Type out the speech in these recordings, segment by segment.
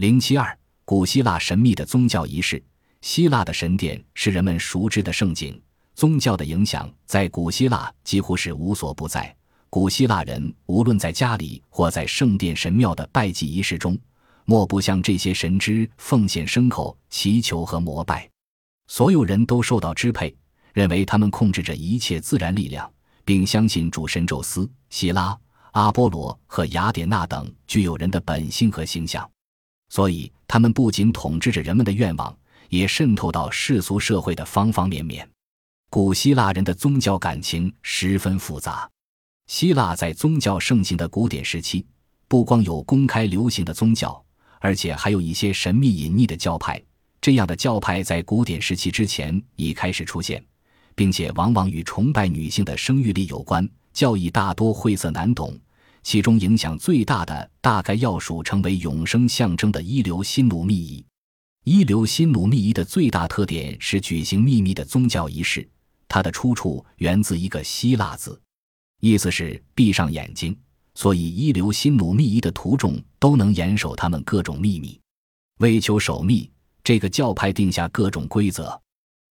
零七二，古希腊神秘的宗教仪式。希腊的神殿是人们熟知的圣景，宗教的影响在古希腊几乎是无所不在。古希腊人无论在家里或在圣殿神庙的拜祭仪式中，莫不向这些神之奉献牲口、祈求和膜拜。所有人都受到支配，认为他们控制着一切自然力量，并相信主神宙斯、希拉、阿波罗和雅典娜等具有人的本性和形象。所以，他们不仅统治着人们的愿望，也渗透到世俗社会的方方面面。古希腊人的宗教感情十分复杂。希腊在宗教盛行的古典时期，不光有公开流行的宗教，而且还有一些神秘隐匿的教派。这样的教派在古典时期之前已开始出现，并且往往与崇拜女性的生育力有关。教义大多晦涩难懂，其中影响最大的大概要数成为永生象征的一流新奴密仪。一流新奴密仪的最大特点是举行秘密的宗教仪式，它的出处源自一个希腊字，意思是闭上眼睛。所以，一流新奴密仪的徒众都能严守他们各种秘密，为求守密。这个教派定下各种规则，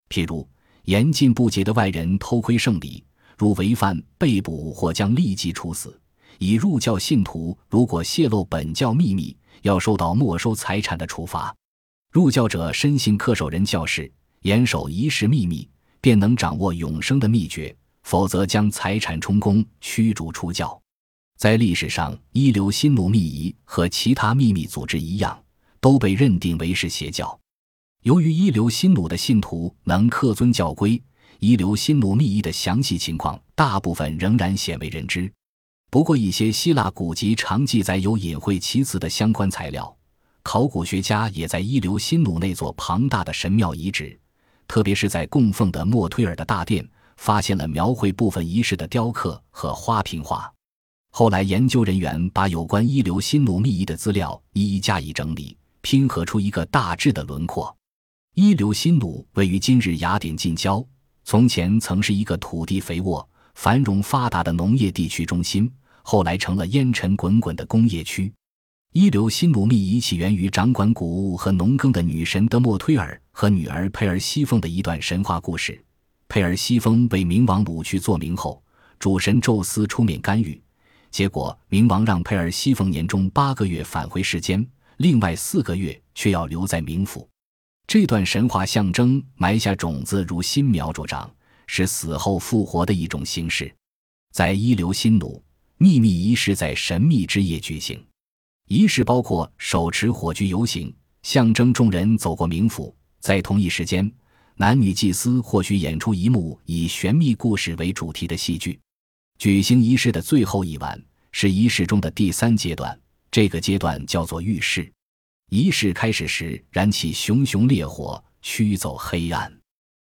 譬如严禁不洁的外人偷窥圣礼，如违犯被捕或将立即处死；以入教信徒如果泄露本教秘密，要受到没收财产的处罚。入教者深信恪守人教事，严守仪式秘密，便能掌握永生的秘诀；否则将财产充公，驱逐出教。在历史上，一流新努密仪和其他秘密组织一样，都被认定为是邪教。由于一流新努的信徒能恪遵教规，一流新努密仪的详细情况大部分仍然鲜为人知。不过，一些希腊古籍常记载有隐晦其词的相关材料。考古学家也在一流新努那座庞大的神庙遗址，特别是在供奉的莫推尔的大殿，发现了描绘部分仪式的雕刻和花瓶画。后来，研究人员把有关一流新努密仪的资料一一加以整理，拼合出一个大致的轮廓。伊留辛努位于今日雅典近郊，从前曾是一个土地肥沃、繁荣发达的农业地区中心，后来成了烟尘滚滚的工业区。伊留辛努密仪起源于掌管谷物和农耕的女神德莫忒尔和女儿佩尔西风的一段神话故事。佩尔西风被冥王掳去做冥后，主神宙斯出面干预，结果冥王让佩尔西风年中八个月返回世间，另外四个月却要留在冥府。这段神话象征埋下种子，如新苗茁长，是死后复活的一种形式。在一流新奴秘密仪式在神秘之夜举行，仪式包括手持火炬游行，象征众人走过冥府。在同一时间，男女祭司或许演出一幕以玄秘故事为主题的戏剧。举行仪式的最后一晚是仪式中的第三阶段，这个阶段叫做浴室。仪式开始时，燃起熊熊烈火，驱走黑暗。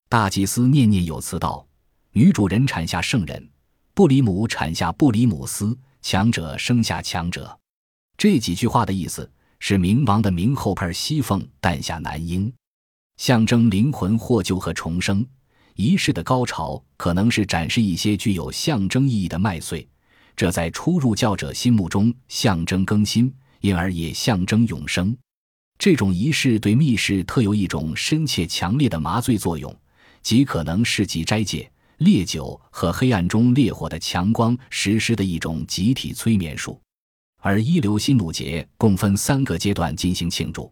大祭司念念有词道：“女主人产下圣人，布里姆产下布里姆斯，强者生下强者。”这几句话的意思是，冥王的冥后派西凤诞下男婴，象征灵魂获救和重生。仪式的高潮可能是展示一些具有象征意义的麦穗，这在初入教者心目中象征更新，因而也象征永生。这种仪式对密室特有一种深切强烈的麻醉作用，极可能是及斋戒、烈酒和黑暗中烈火的强光实施的一种集体催眠术。而一流新努节共分三个阶段进行庆祝。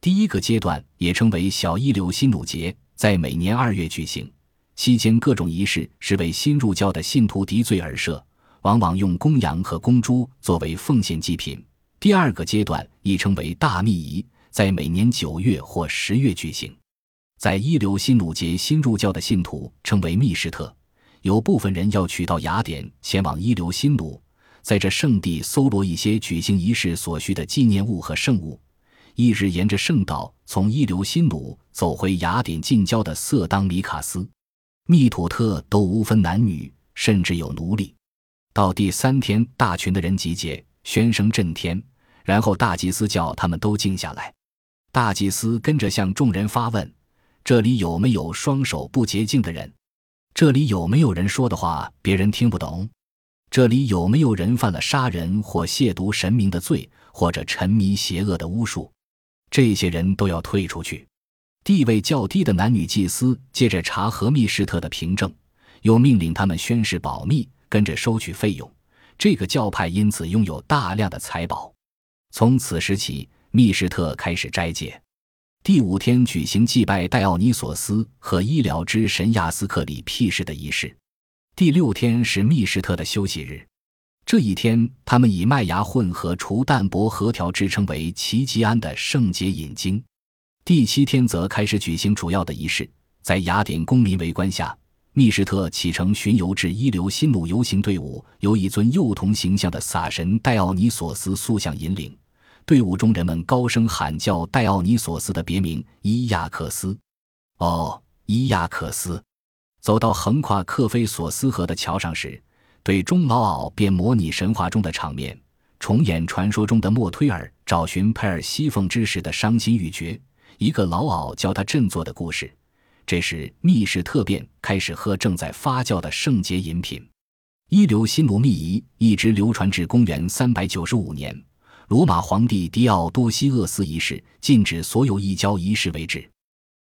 第一个阶段也称为小一流新努节，在每年二月举行，期间各种仪式是为新入教的信徒敌罪而设，往往用公羊和公猪作为奉献祭品。第二个阶段亦称为大密仪。在每年九月或十月举行，在一流新努节新入教的信徒称为密士特，有部分人要取到雅典前往一流新努，在这圣地搜罗一些举行仪式所需的纪念物和圣物，一日沿着圣道从一流新努走回雅典近郊的色当米卡斯。密土特都无分男女，甚至有奴隶。到第三天，大群的人集结，喧声震天，然后大祭司叫他们都静下来。大祭司跟着向众人发问：“这里有没有双手不洁净的人？这里有没有人说的话别人听不懂？这里有没有人犯了杀人或亵渎神明的罪，或者沉迷邪恶的巫术？”这些人都要退出去。地位较低的男女祭司接着查核密士特的凭证，又命令他们宣誓保密，跟着收取费用。这个教派因此拥有大量的财宝。从此时起，密士特开始斋戒。第五天举行祭拜戴奥尼索斯和医疗之神亚斯克里辟士的仪式。第六天是密士特的休息日。这一天，他们以麦芽混合除淡泊核条制称为奇吉安的圣洁饮经。第七天则开始举行主要的仪式，在雅典公民围观下，密士特启程巡游至一流新努游行队伍，由一尊幼童形象的撒神戴奥尼索斯塑像引领。队伍中人们高声喊叫戴奥尼索斯的别名伊亚克斯。哦，伊亚克斯！走到横跨克菲索斯河的桥上时。对钟老媪便模拟神话中的场面，重演传说中的莫推尔找寻佩尔西凤之时的伤心欲绝，一个老媪教他振作的故事。这时，密室特变开始喝正在发酵的圣洁饮品。一流新罗密仪一直流传至公元三百九十五年，罗马皇帝狄奥多西厄斯一世禁止所有异教仪式为止。